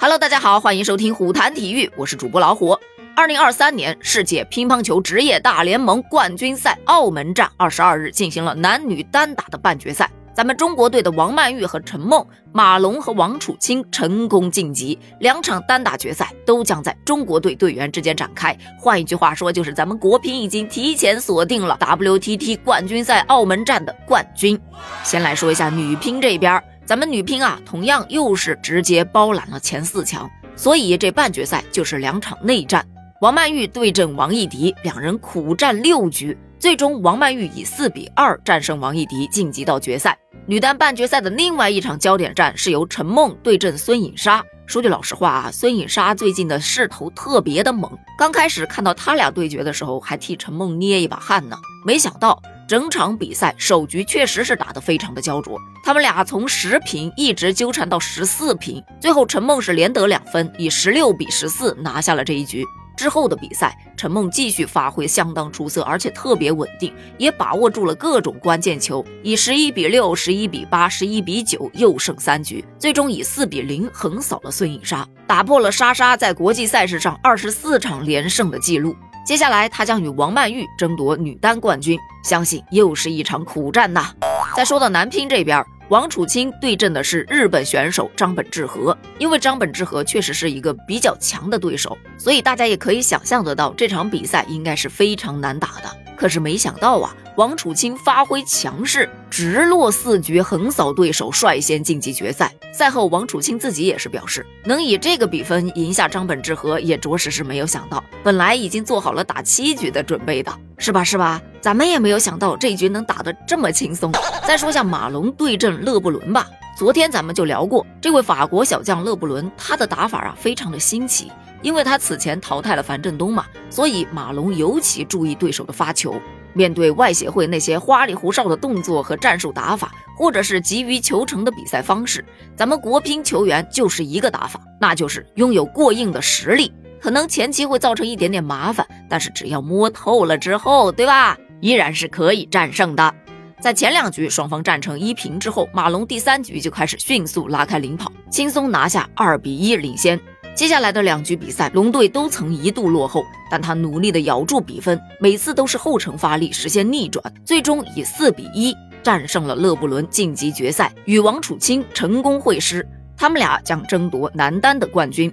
Hello，大家好，欢迎收听虎谈体育，我是主播老虎。二零二三年世界乒乓球职业大联盟冠军赛澳门站二十二日进行了男女单打的半决赛，咱们中国队的王曼玉和陈梦、马龙和王楚钦成功晋级，两场单打决赛都将在中国队队员之间展开。换一句话说，就是咱们国乒已经提前锁定了 WTT 冠军赛澳门站的冠军。先来说一下女乒这边。咱们女乒啊，同样又是直接包揽了前四强，所以这半决赛就是两场内战。王曼玉对阵王艺迪，两人苦战六局，最终王曼玉以四比二战胜王艺迪，晋级到决赛。女单半决赛的另外一场焦点战是由陈梦对阵孙颖莎。说句老实话啊，孙颖莎最近的势头特别的猛，刚开始看到他俩对决的时候，还替陈梦捏一把汗呢，没想到。整场比赛首局确实是打得非常的焦灼，他们俩从十平一直纠缠到十四平，最后陈梦是连得两分，以十六比十四拿下了这一局。之后的比赛，陈梦继续发挥相当出色，而且特别稳定，也把握住了各种关键球，以十一比六、十一比八、十一比九又胜三局，最终以四比零横扫了孙颖莎，打破了莎莎在国际赛事上二十四场连胜的记录。接下来，他将与王曼玉争夺女单冠军，相信又是一场苦战呐。再说到男乒这边，王楚钦对阵的是日本选手张本智和，因为张本智和确实是一个比较强的对手，所以大家也可以想象得到这场比赛应该是非常难打的。可是没想到啊，王楚钦发挥强势，直落四局横扫对手，率先晋级决赛。赛后，王楚钦自己也是表示，能以这个比分赢下张本智和，也着实是没有想到。本来已经做好了打七局的准备的，是吧？是吧？咱们也没有想到这一局能打得这么轻松。再说下马龙对阵勒布伦吧，昨天咱们就聊过，这位法国小将勒布伦，他的打法啊非常的新奇。因为他此前淘汰了樊振东嘛，所以马龙尤其注意对手的发球。面对外协会那些花里胡哨的动作和战术打法，或者是急于求成的比赛方式，咱们国乒球员就是一个打法，那就是拥有过硬的实力。可能前期会造成一点点麻烦，但是只要摸透了之后，对吧？依然是可以战胜的。在前两局双方战成一平之后，马龙第三局就开始迅速拉开领跑，轻松拿下二比一领先。接下来的两局比赛，龙队都曾一度落后，但他努力的咬住比分，每次都是后程发力实现逆转，最终以四比一战胜了勒布伦，晋级决赛，与王楚钦成功会师，他们俩将争夺男单的冠军。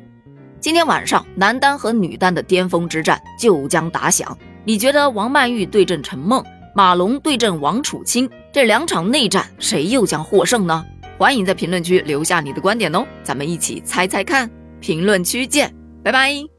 今天晚上，男单和女单的巅峰之战就将打响，你觉得王曼玉对阵陈梦，马龙对阵王楚钦这两场内战，谁又将获胜呢？欢迎在评论区留下你的观点哦，咱们一起猜猜看。评论区见，拜拜。